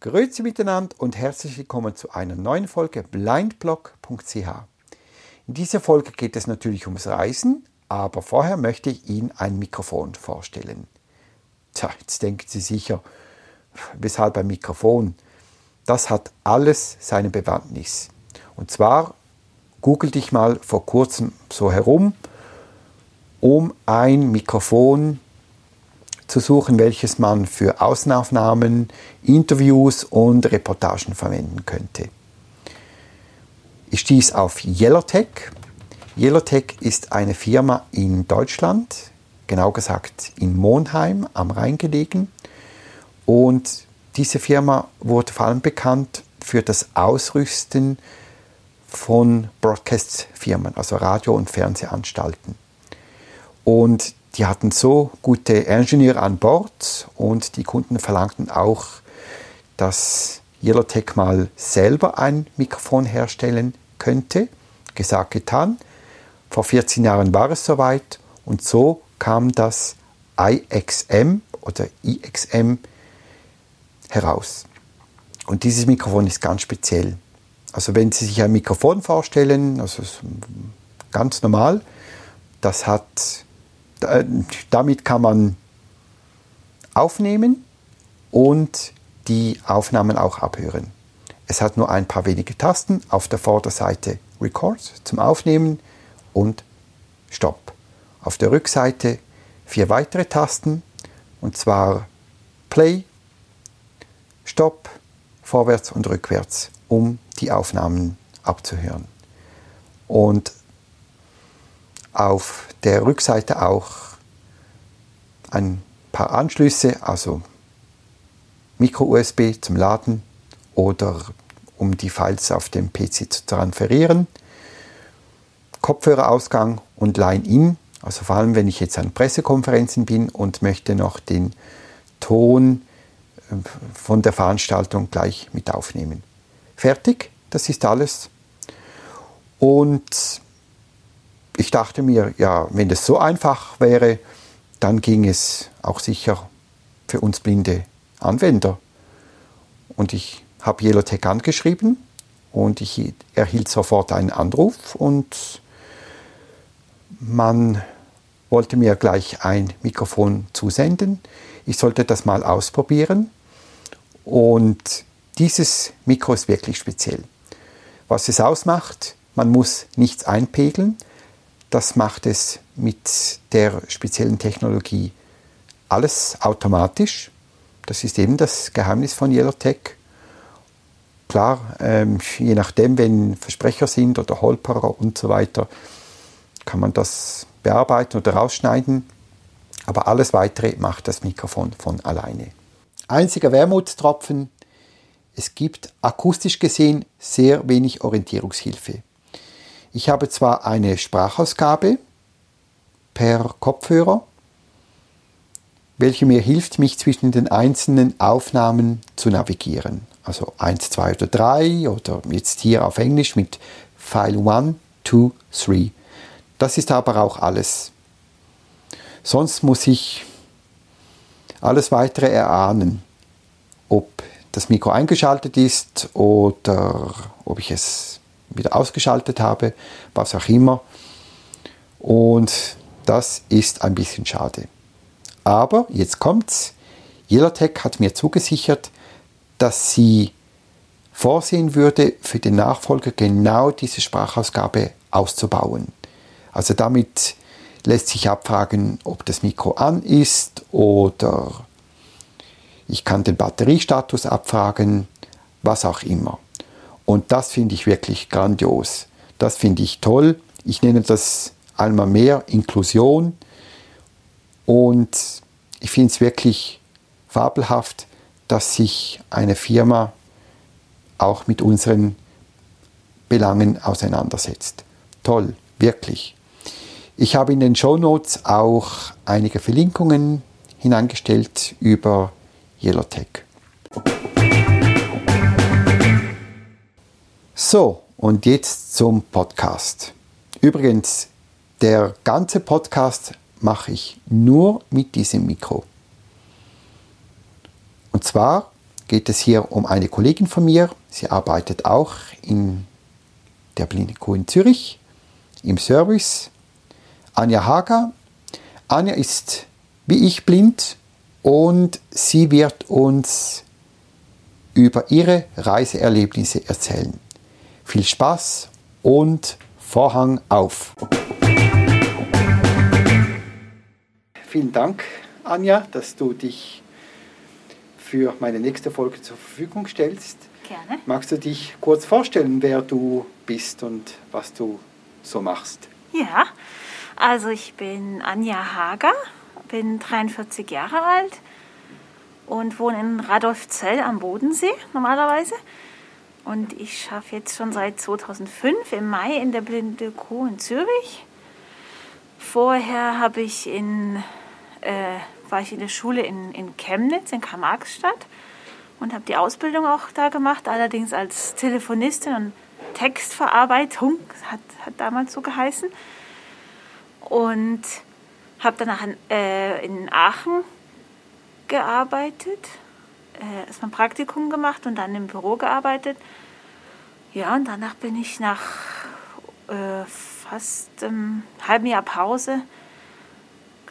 Grüezi miteinander und herzlich willkommen zu einer neuen Folge blindblog.ch. In dieser Folge geht es natürlich ums Reisen, aber vorher möchte ich Ihnen ein Mikrofon vorstellen. Tja, jetzt denken Sie sicher, weshalb ein Mikrofon? Das hat alles seine Bewandtnis. Und zwar googelte ich mal vor kurzem so herum, um ein Mikrofon zu suchen, welches man für Außenaufnahmen, Interviews und Reportagen verwenden könnte. Ich stieß auf Yellowtech. Yellowtech ist eine Firma in Deutschland, genau gesagt in Monheim am Rhein gelegen. Und diese Firma wurde vor allem bekannt für das Ausrüsten von Broadcast-Firmen, also Radio- und Fernsehanstalten. Und die hatten so gute Ingenieure an Bord und die Kunden verlangten auch, dass Yellowtech mal selber ein Mikrofon herstellen könnte. Gesagt, getan. Vor 14 Jahren war es soweit und so kam das IXM oder IXM heraus. Und dieses Mikrofon ist ganz speziell. Also wenn Sie sich ein Mikrofon vorstellen, also ganz normal, das hat äh, damit kann man aufnehmen und die Aufnahmen auch abhören. Es hat nur ein paar wenige Tasten. Auf der Vorderseite Record zum Aufnehmen und Stop. Auf der Rückseite vier weitere Tasten und zwar Play, Stop, vorwärts und rückwärts, um die Aufnahmen abzuhören. Und auf der Rückseite auch ein paar Anschlüsse, also Micro-USB zum Laden oder um die Files auf dem PC zu transferieren. Kopfhörerausgang und Line-In, also vor allem wenn ich jetzt an Pressekonferenzen bin und möchte noch den Ton äh, von der Veranstaltung gleich mit aufnehmen. Fertig, das ist alles. Und ich dachte mir, ja, wenn das so einfach wäre, dann ging es auch sicher für uns blinde Anwender. Und ich habe Yellowtech angeschrieben und ich erhielt sofort einen Anruf und man wollte mir gleich ein Mikrofon zusenden. Ich sollte das mal ausprobieren und dieses Mikro ist wirklich speziell. Was es ausmacht, man muss nichts einpegeln, das macht es mit der speziellen Technologie alles automatisch. Das ist eben das Geheimnis von Yellowtech. Klar, ähm, je nachdem, wenn Versprecher sind oder Holperer und so weiter, kann man das bearbeiten oder rausschneiden. Aber alles weitere macht das Mikrofon von alleine. Einziger Wermutstropfen, es gibt akustisch gesehen sehr wenig Orientierungshilfe. Ich habe zwar eine Sprachausgabe per Kopfhörer, welche mir hilft, mich zwischen den einzelnen Aufnahmen zu navigieren. Also 1, 2 oder 3 oder jetzt hier auf Englisch mit File 1, 2, 3. Das ist aber auch alles. Sonst muss ich alles weitere erahnen, ob das Mikro eingeschaltet ist oder ob ich es wieder ausgeschaltet habe, was auch immer. Und das ist ein bisschen schade. Aber jetzt kommt's. Yellowtech hat mir zugesichert, dass sie vorsehen würde, für den Nachfolger genau diese Sprachausgabe auszubauen. Also damit lässt sich abfragen, ob das Mikro an ist oder ich kann den Batteriestatus abfragen, was auch immer. Und das finde ich wirklich grandios. Das finde ich toll. Ich nenne das einmal mehr Inklusion. Und ich finde es wirklich fabelhaft, dass sich eine Firma auch mit unseren Belangen auseinandersetzt. Toll, wirklich. Ich habe in den Show Notes auch einige Verlinkungen hineingestellt über Yellowtech. So, Und jetzt zum Podcast. Übrigens, der ganze Podcast mache ich nur mit diesem Mikro. Und zwar geht es hier um eine Kollegin von mir. Sie arbeitet auch in der Blindenkuh in Zürich im Service. Anja Hager. Anja ist wie ich blind und sie wird uns über ihre Reiseerlebnisse erzählen. Viel Spaß und Vorhang auf. Vielen Dank, Anja, dass du dich für meine nächste Folge zur Verfügung stellst. Gerne. Magst du dich kurz vorstellen, wer du bist und was du so machst? Ja, also ich bin Anja Hager, bin 43 Jahre alt und wohne in Radolfzell am Bodensee normalerweise. Und ich schaffe jetzt schon seit 2005 im Mai in der Blinde Kuh in Zürich. Vorher habe ich in, äh, war ich in der Schule in, in Chemnitz, in Karl-Marx-Stadt und habe die Ausbildung auch da gemacht, allerdings als Telefonistin und Textverarbeitung, hat, hat damals so geheißen. Und habe danach in, äh, in Aachen gearbeitet, äh, erstmal ein Praktikum gemacht und dann im Büro gearbeitet. Ja, und danach bin ich nach äh, fast einem halben Jahr Pause,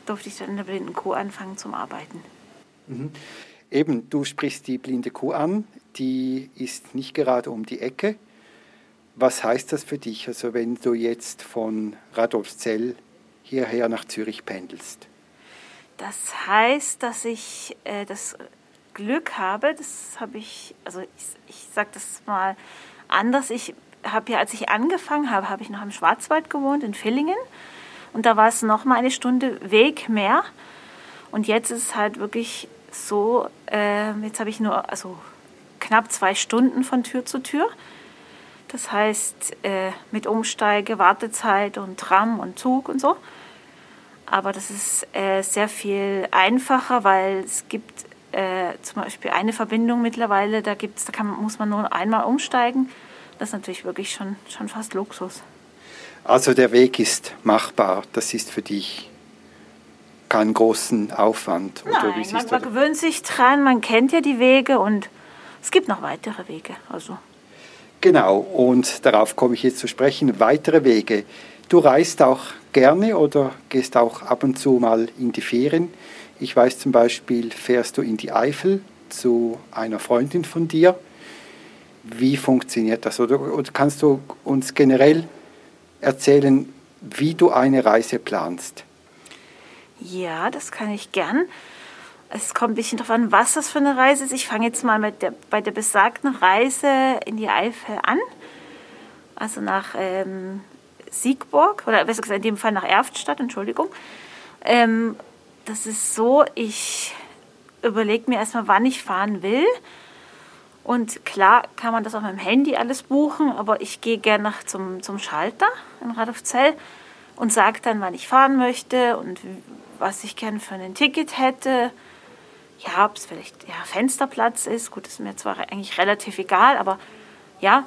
durfte ich dann in der blinden Kuh anfangen zum Arbeiten. Mhm. Eben, du sprichst die blinde Kuh an, die ist nicht gerade um die Ecke. Was heißt das für dich, also wenn du jetzt von Radolfzell hierher nach Zürich pendelst? Das heißt, dass ich äh, das Glück habe, das habe ich, also ich, ich sage das mal anders, ich habe ja, als ich angefangen habe, habe ich noch im Schwarzwald gewohnt, in Villingen. Und da war es noch mal eine Stunde Weg mehr. Und jetzt ist es halt wirklich so, äh, jetzt habe ich nur also knapp zwei Stunden von Tür zu Tür. Das heißt, äh, mit Umsteige, Wartezeit und Tram und Zug und so. Aber das ist äh, sehr viel einfacher, weil es gibt äh, zum Beispiel eine Verbindung mittlerweile, da, gibt's, da kann, muss man nur einmal umsteigen. Das ist natürlich wirklich schon, schon fast Luxus. Also der Weg ist machbar, das ist für dich keinen großen Aufwand. Nein, man, man gewöhnt sich dran, man kennt ja die Wege und es gibt noch weitere Wege. Also. Genau, und darauf komme ich jetzt zu sprechen, weitere Wege. Du reist auch gerne oder gehst auch ab und zu mal in die Ferien. Ich weiß zum Beispiel, fährst du in die Eifel zu einer Freundin von dir. Wie funktioniert das? Oder, oder kannst du uns generell erzählen, wie du eine Reise planst? Ja, das kann ich gern. Es kommt ein bisschen darauf an, was das für eine Reise ist. Ich fange jetzt mal mit der, bei der besagten Reise in die Eifel an. Also nach ähm, Siegburg, oder besser gesagt in dem Fall nach Erftstadt, Entschuldigung. Ähm, das ist so, ich überlege mir erstmal, wann ich fahren will. Und klar kann man das auf meinem Handy alles buchen, aber ich gehe gerne zum, zum Schalter in Radolfzell und sage dann, wann ich fahren möchte und was ich gerne für ein Ticket hätte. Ja, ob es vielleicht ja, Fensterplatz ist. Gut, ist mir zwar eigentlich relativ egal, aber ja.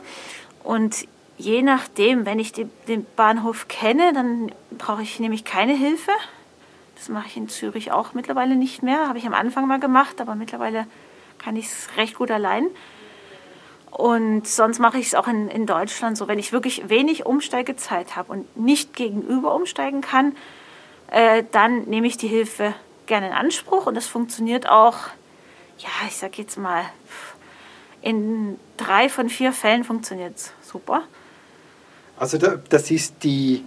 Und je nachdem, wenn ich die, den Bahnhof kenne, dann brauche ich nämlich keine Hilfe. Das mache ich in Zürich auch mittlerweile nicht mehr. Habe ich am Anfang mal gemacht, aber mittlerweile kann ich es recht gut allein. Und sonst mache ich es auch in, in Deutschland so, wenn ich wirklich wenig Umsteigezeit habe und nicht gegenüber umsteigen kann, äh, dann nehme ich die Hilfe gerne in Anspruch und das funktioniert auch, ja, ich sage jetzt mal, in drei von vier Fällen funktioniert es super. Also das ist die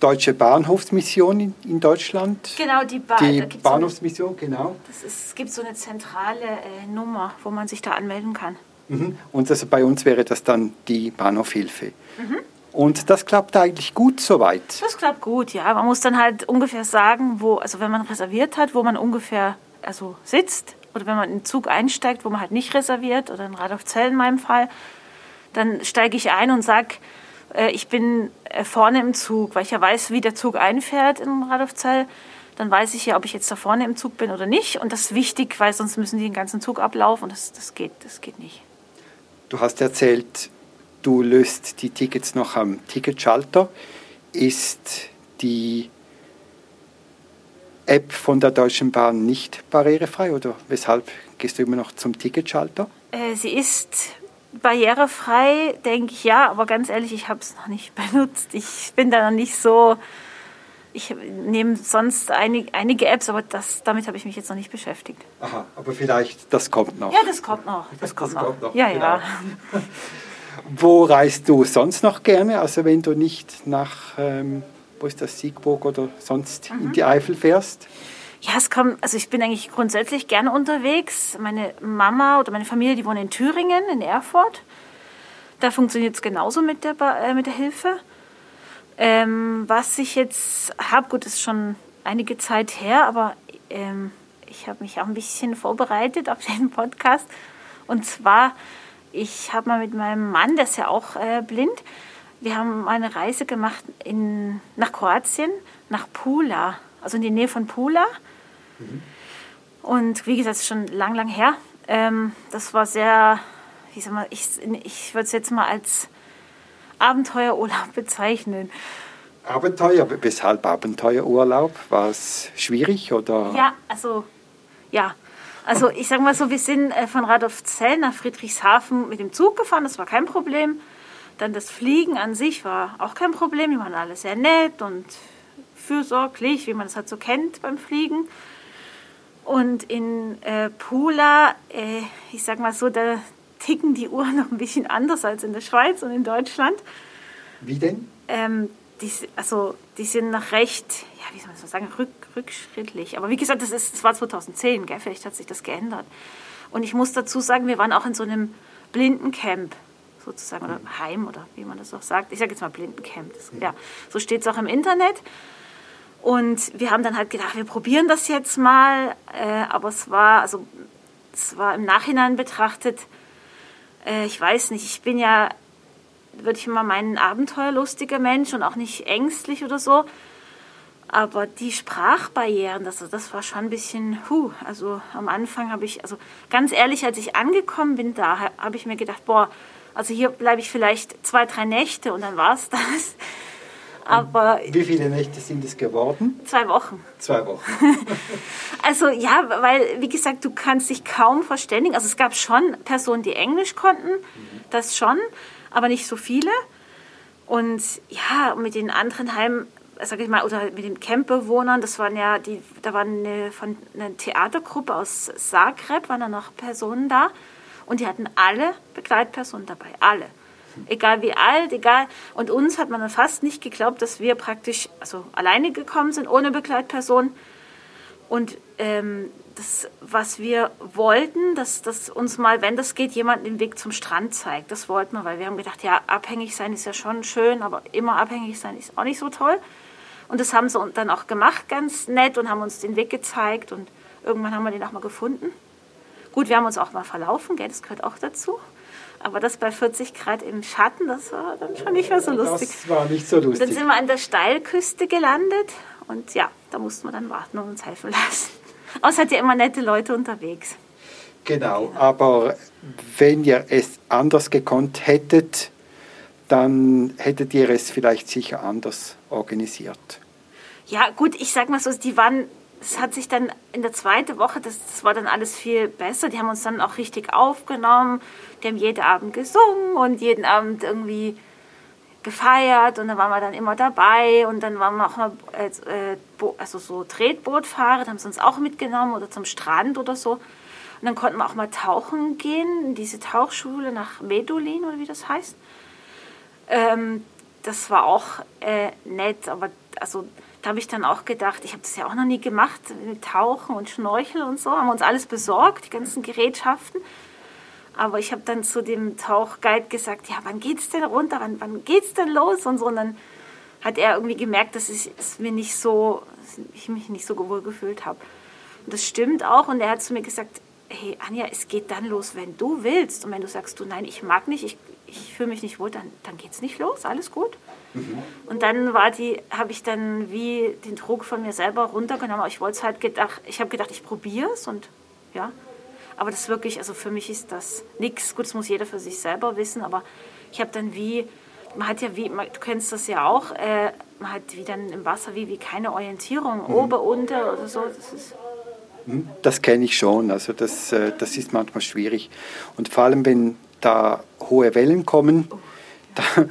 Deutsche Bahnhofsmission in, Deutschland. Genau, die, ba die Bahnhofsmission, so eine, genau. Ist, es gibt so eine zentrale äh, Nummer, wo man sich da anmelden kann. Mhm. Und also bei uns wäre das dann die Bahnhofhilfe. Mhm. Und das klappt eigentlich gut soweit. Das klappt gut, ja. Man muss dann halt ungefähr sagen, wo, also wenn man reserviert hat, wo man ungefähr also sitzt oder wenn man in den Zug einsteigt, wo man halt nicht reserviert oder in Radolfzell in meinem Fall, dann steige ich ein und sage, äh, ich bin äh, vorne im Zug, weil ich ja weiß, wie der Zug einfährt in Radolfzell. Dann weiß ich ja, ob ich jetzt da vorne im Zug bin oder nicht. Und das ist wichtig, weil sonst müssen die den ganzen Zug ablaufen und das, das, geht, das geht nicht. Du hast erzählt, du löst die Tickets noch am Ticketschalter. Ist die App von der Deutschen Bahn nicht barrierefrei oder weshalb gehst du immer noch zum Ticketschalter? Äh, sie ist barrierefrei, denke ich ja, aber ganz ehrlich, ich habe es noch nicht benutzt. Ich bin da noch nicht so. Ich nehme sonst einig, einige Apps, aber das, damit habe ich mich jetzt noch nicht beschäftigt. Aha, aber vielleicht, das kommt noch. Ja, das kommt noch. Das, das kommt, noch. kommt, noch. Ja, genau. ja. Wo reist du sonst noch gerne? Also wenn du nicht nach, ähm, wo ist das, Siegburg oder sonst mhm. in die Eifel fährst? Ja, es kommt, also ich bin eigentlich grundsätzlich gerne unterwegs. Meine Mama oder meine Familie, die wohnen in Thüringen, in Erfurt. Da funktioniert es genauso mit der, äh, mit der Hilfe. Ähm, was ich jetzt habe, gut, ist schon einige Zeit her, aber ähm, ich habe mich auch ein bisschen vorbereitet auf den Podcast. Und zwar, ich habe mal mit meinem Mann, der ist ja auch äh, blind, wir haben eine Reise gemacht in, nach Kroatien, nach Pula, also in die Nähe von Pula. Und wie gesagt, schon lang, lang her. Ähm, das war sehr, wie sag mal, ich, ich würde es jetzt mal als Abenteuerurlaub bezeichnen. Abenteuer, weshalb Abenteuerurlaub? War es schwierig oder? Ja, also ja. Also ich sage mal so, wir sind äh, von Radolfzell nach Friedrichshafen mit dem Zug gefahren, das war kein Problem. Dann das Fliegen an sich war auch kein Problem, die waren alle sehr nett und fürsorglich, wie man das halt so kennt beim Fliegen. Und in äh, Pula, äh, ich sag mal so, da ticken die Uhren noch ein bisschen anders als in der Schweiz und in Deutschland. Wie denn? Ähm, die, also, die sind noch recht, ja, wie soll man das sagen, rück, rückschrittlich. Aber wie gesagt, das, ist, das war 2010, gell? vielleicht hat sich das geändert. Und ich muss dazu sagen, wir waren auch in so einem Blindencamp sozusagen, oder Heim oder wie man das auch sagt. Ich sage jetzt mal Blindencamp. Das, ja, so steht es auch im Internet. Und wir haben dann halt gedacht, wir probieren das jetzt mal. Äh, aber es war, also, es war im Nachhinein betrachtet, äh, ich weiß nicht, ich bin ja, würde ich mal meinen, abenteuerlustiger Mensch und auch nicht ängstlich oder so. Aber die Sprachbarrieren, das, das war schon ein bisschen, huh, also am Anfang habe ich, also ganz ehrlich, als ich angekommen bin da, habe ich mir gedacht, boah, also hier bleibe ich vielleicht zwei, drei Nächte und dann war es das. Aber Wie viele Nächte sind es geworden? Zwei Wochen. Zwei Wochen. also ja, weil, wie gesagt, du kannst dich kaum verständigen. Also es gab schon Personen, die Englisch konnten, mhm. das schon, aber nicht so viele. Und ja, mit den anderen Heim, sag ich mal, oder mit den Campbewohnern, das waren ja, die, da war eine, von, eine Theatergruppe aus Zagreb, waren da noch Personen da. Und die hatten alle Begleitpersonen dabei, alle egal wie alt, egal. Und uns hat man dann fast nicht geglaubt, dass wir praktisch also alleine gekommen sind, ohne Begleitperson. Und ähm, das, was wir wollten, dass, dass uns mal, wenn das geht, jemand den Weg zum Strand zeigt. Das wollten wir, weil wir haben gedacht, ja, abhängig sein ist ja schon schön, aber immer abhängig sein ist auch nicht so toll. Und das haben sie dann auch gemacht, ganz nett, und haben uns den Weg gezeigt. Und irgendwann haben wir den auch mal gefunden. Gut, wir haben uns auch mal verlaufen, gell, das gehört auch dazu. Aber das bei 40 Grad im Schatten, das war dann schon nicht mehr so lustig. Das war nicht so lustig. Dann sind wir an der Steilküste gelandet und ja, da mussten wir dann warten und uns helfen lassen. Außer hat ja immer nette Leute unterwegs. Genau, genau, aber wenn ihr es anders gekonnt hättet, dann hättet ihr es vielleicht sicher anders organisiert. Ja, gut, ich sag mal so, die waren es hat sich dann in der zweiten Woche, das, das, war dann alles viel besser. Die haben uns dann auch richtig aufgenommen. Die haben jeden Abend gesungen und jeden Abend irgendwie gefeiert und dann waren wir dann immer dabei und dann waren wir auch mal äh, also so Tretbootfahrer, haben sie uns auch mitgenommen oder zum Strand oder so. Und dann konnten wir auch mal tauchen gehen, in diese Tauchschule nach Medulin oder wie das heißt. Ähm, das war auch äh, nett, aber also da habe ich dann auch gedacht, ich habe das ja auch noch nie gemacht, mit Tauchen und Schnorcheln und so, haben wir uns alles besorgt, die ganzen Gerätschaften. Aber ich habe dann zu dem Tauchguide gesagt, ja, wann geht's denn runter, wann, wann geht's denn los und so. Und dann hat er irgendwie gemerkt, dass ich es mir nicht so, ich mich nicht so wohl gefühlt habe. Und das stimmt auch. Und er hat zu mir gesagt, hey Anja, es geht dann los, wenn du willst. Und wenn du sagst, du nein, ich mag nicht, ich, ich fühle mich nicht wohl, dann, dann geht's nicht los, alles gut. Und dann war die, habe ich dann wie den Druck von mir selber runtergenommen. Ich wollte halt gedacht, ich habe gedacht, ich probiere es und ja. Aber das wirklich, also für mich ist das nichts. Gut, das muss jeder für sich selber wissen, aber ich habe dann wie, man hat ja wie, du kennst das ja auch, äh, man hat wie dann im Wasser wie, wie keine Orientierung, mhm. ober, unter oder so. Das ist hm, das kenne ich schon, also das, äh, das ist manchmal schwierig. Und vor allem, wenn da hohe Wellen kommen, oh. da,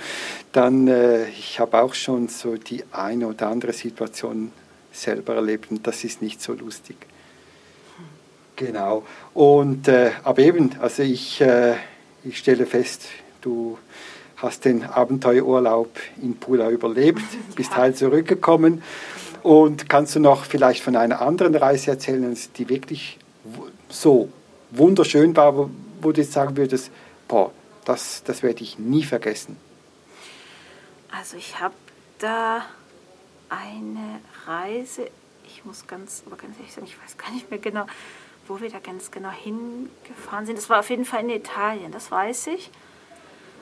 dann, äh, ich habe auch schon so die eine oder andere Situation selber erlebt und das ist nicht so lustig. Genau. Und, äh, aber eben, also ich, äh, ich stelle fest, du hast den Abenteuerurlaub in Pula überlebt, bist heil zurückgekommen. Und kannst du noch vielleicht von einer anderen Reise erzählen, die wirklich so wunderschön war, wo, wo du jetzt sagen würdest, boah, das, das werde ich nie vergessen? Also ich habe da eine Reise, ich muss ganz, aber ganz ehrlich sagen, ich weiß gar nicht mehr genau, wo wir da ganz genau hingefahren sind. Das war auf jeden Fall in Italien, das weiß ich.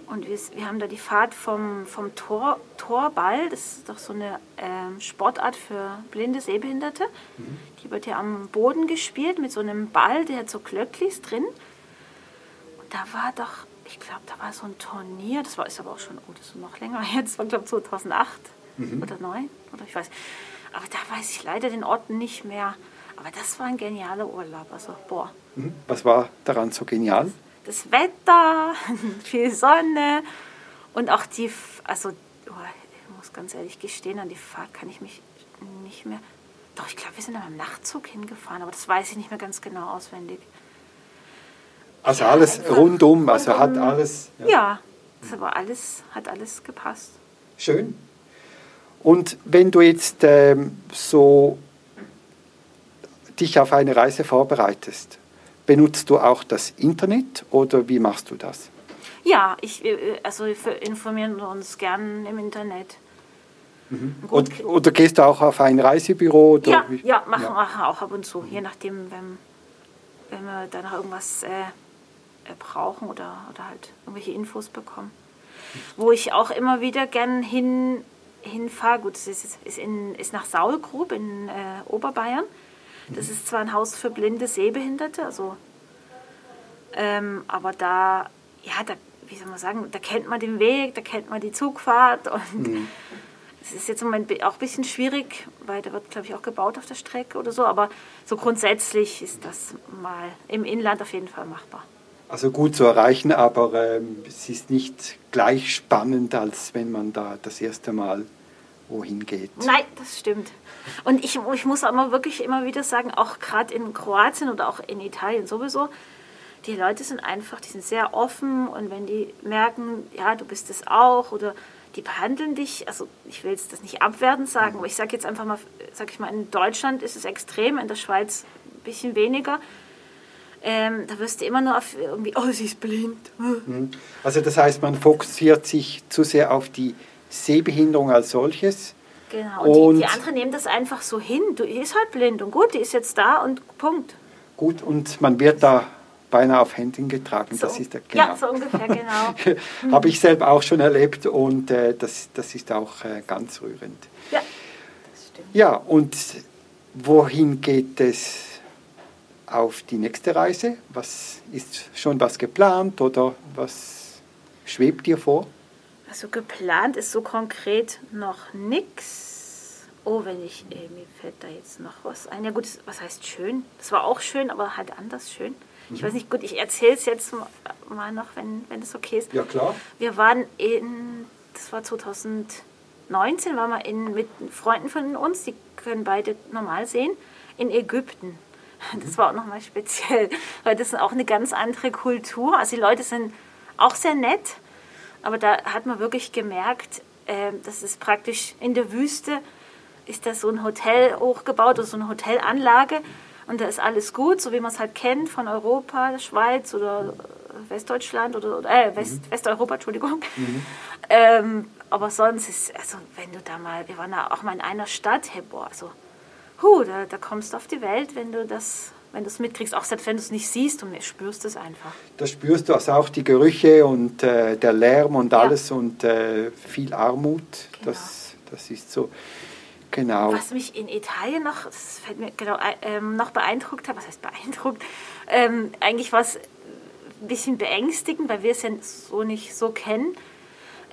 Und wir, wir haben da die Fahrt vom, vom Tor, Torball, das ist doch so eine ähm, Sportart für blinde Sehbehinderte. Mhm. Die wird ja am Boden gespielt mit so einem Ball, der hat so Glöcklis drin. Und da war doch, ich glaube, da war so ein Turnier, das war ist aber auch schon, oh, das ist noch länger jetzt, war glaube 2008 mhm. oder 2009 oder ich weiß. Aber da weiß ich leider den Ort nicht mehr. Aber das war ein genialer Urlaub. Also, boah. Mhm. Was war daran so genial? Das Wetter, viel Sonne und auch die, also, oh, ich muss ganz ehrlich gestehen, an die Fahrt kann ich mich nicht mehr. Doch, ich glaube, wir sind am Nachtzug hingefahren, aber das weiß ich nicht mehr ganz genau auswendig. Also ja, alles rundum, also rundum, hat alles. Ja, ja das war alles, hat alles gepasst. Schön. Und wenn du jetzt ähm, so dich auf eine Reise vorbereitest, benutzt du auch das Internet oder wie machst du das? Ja, ich, äh, also wir informieren uns gern im Internet. Mhm. Und, oder gehst du auch auf ein Reisebüro? Oder ja, ja, machen ja. wir auch ab und zu, je nachdem, wenn, wenn wir dann noch irgendwas äh, äh, brauchen oder, oder halt irgendwelche Infos bekommen. Wo ich auch immer wieder gern hin, hinfahre, gut, es ist, ist, in, ist nach Saulgrub in äh, Oberbayern. Das ist zwar ein Haus für blinde Sehbehinderte, also, ähm, aber da, ja, da, wie soll man sagen, da kennt man den Weg, da kennt man die Zugfahrt und mhm. es ist jetzt im Moment auch ein bisschen schwierig, weil da wird, glaube ich, auch gebaut auf der Strecke oder so, aber so grundsätzlich ist das mal im Inland auf jeden Fall machbar. Also gut zu erreichen, aber ähm, es ist nicht gleich spannend, als wenn man da das erste Mal wohin geht. Nein, das stimmt. Und ich, ich muss aber wirklich immer wieder sagen, auch gerade in Kroatien oder auch in Italien sowieso, die Leute sind einfach, die sind sehr offen und wenn die merken, ja, du bist es auch oder die behandeln dich, also ich will jetzt das nicht abwertend sagen, mhm. aber ich sage jetzt einfach mal, sage ich mal, in Deutschland ist es extrem, in der Schweiz ein bisschen weniger. Ähm, da wirst du immer nur auf irgendwie, oh, sie ist blind. Mhm. Also das heißt, man fokussiert sich zu sehr auf die Sehbehinderung als solches. Genau, und, und die, die, anderen nehmen das einfach so hin. Du ist halt blind und gut, die ist jetzt da und Punkt. Gut, und man wird da beinahe auf Händen getragen. So. Das ist der, genau. Ja, so ungefähr, genau. Habe ich selber auch schon erlebt und äh, das, das ist auch äh, ganz rührend. Ja, das stimmt. Ja, und wohin geht es auf die nächste Reise? Was ist schon was geplant oder was schwebt dir vor? Also geplant ist so konkret noch nichts. Oh, wenn ich, äh, mir fällt da jetzt noch was ein. Ja gut, was heißt schön? Das war auch schön, aber halt anders schön. Ich weiß nicht, gut, ich erzähle es jetzt mal noch, wenn, wenn das okay ist. Ja, klar. Wir waren in, das war 2019, waren wir in, mit Freunden von uns, die können beide normal sehen, in Ägypten. Das war auch nochmal speziell, weil das ist auch eine ganz andere Kultur. Also die Leute sind auch sehr nett, aber da hat man wirklich gemerkt, äh, das ist praktisch in der Wüste, ist da so ein Hotel hochgebaut oder so eine Hotelanlage und da ist alles gut, so wie man es halt kennt von Europa, der Schweiz oder Westdeutschland oder, oder äh, West, mhm. Westeuropa, Entschuldigung. Mhm. Ähm, aber sonst ist, also wenn du da mal, wir waren da auch mal in einer Stadt, hey, boah, also, hu, da, da kommst du auf die Welt, wenn du das wenn du es mitkriegst, auch selbst wenn du es nicht siehst und spürst es einfach. Das spürst du, also auch die Gerüche und äh, der Lärm und ja. alles und äh, viel Armut, genau. das, das ist so. Genau. Was mich in Italien noch, das fällt mir genau, ähm, noch beeindruckt hat, was heißt beeindruckt, ähm, eigentlich war es ein bisschen beängstigend, weil wir es ja so nicht so kennen.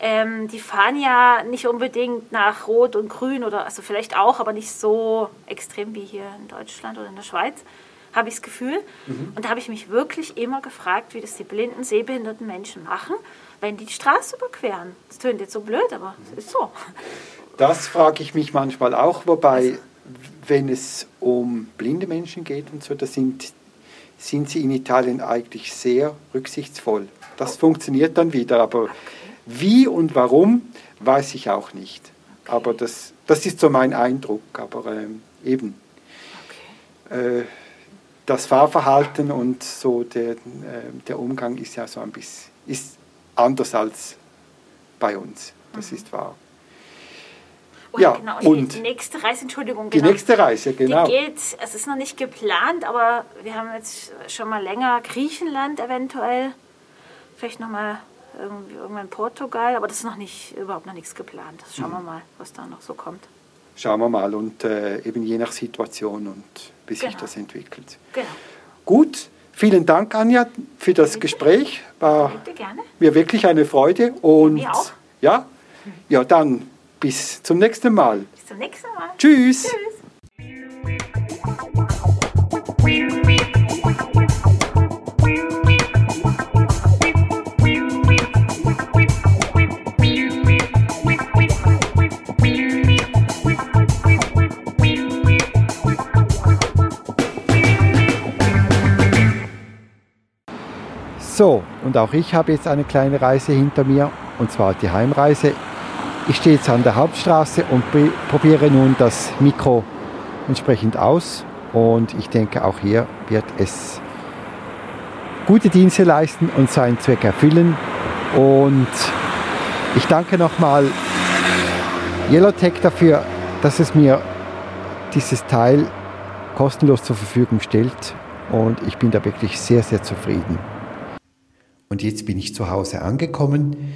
ähm, die fahren ja nicht unbedingt nach Rot und Grün oder also vielleicht auch, aber nicht so extrem wie hier in Deutschland oder in der Schweiz, habe ich das Gefühl. Mhm. Und da habe ich mich wirklich immer gefragt, wie das die blinden, sehbehinderten Menschen machen, wenn die die Straße überqueren. Das tönt jetzt so blöd, aber es ist so. Das frage ich mich manchmal auch, wobei, also, wenn es um blinde Menschen geht und so, da sind, sind sie in Italien eigentlich sehr rücksichtsvoll. Das oh. funktioniert dann wieder, aber okay. wie und warum, weiß ich auch nicht. Okay. Aber das, das ist so mein Eindruck. Aber ähm, eben, okay. äh, das Fahrverhalten und so der, äh, der Umgang ist ja so ein bisschen ist anders als bei uns. Das mhm. ist wahr. Oh, ja, genau. Und, und die nächste Reise, Entschuldigung. Genau. Die nächste Reise, genau. Die geht, es ist noch nicht geplant, aber wir haben jetzt schon mal länger Griechenland eventuell. Vielleicht nochmal irgendwann Portugal, aber das ist noch nicht, überhaupt noch nichts geplant. Schauen mhm. wir mal, was da noch so kommt. Schauen wir mal und äh, eben je nach Situation und wie genau. sich das entwickelt. Genau. Gut, vielen Dank, Anja, für das Bitte? Gespräch. War mir wirklich eine Freude. Und mir auch. Ja, ja, dann bis zum nächsten Mal. Bis zum nächsten Mal. Tschüss. Tschüss. So, und auch ich habe jetzt eine kleine Reise hinter mir, und zwar die Heimreise. Ich stehe jetzt an der Hauptstraße und probiere nun das Mikro entsprechend aus. Und ich denke, auch hier wird es gute Dienste leisten und seinen Zweck erfüllen. Und ich danke nochmal Yellowtech dafür, dass es mir dieses Teil kostenlos zur Verfügung stellt. Und ich bin da wirklich sehr, sehr zufrieden. Und jetzt bin ich zu Hause angekommen.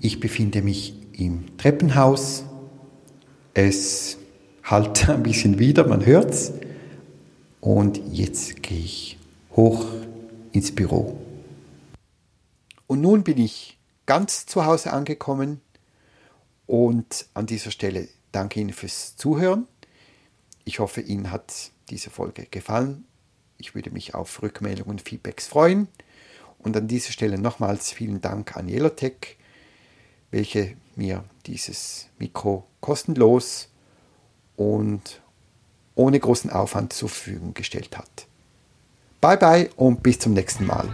Ich befinde mich im Treppenhaus. Es halt ein bisschen wieder, man hört's. Und jetzt gehe ich hoch ins Büro. Und nun bin ich ganz zu Hause angekommen und an dieser Stelle danke Ihnen fürs Zuhören. Ich hoffe, Ihnen hat diese Folge gefallen. Ich würde mich auf Rückmeldungen und Feedbacks freuen. Und an dieser Stelle nochmals vielen Dank an Yellowtech, welche mir dieses Mikro kostenlos und ohne großen Aufwand zur Verfügung gestellt hat. Bye bye und bis zum nächsten Mal.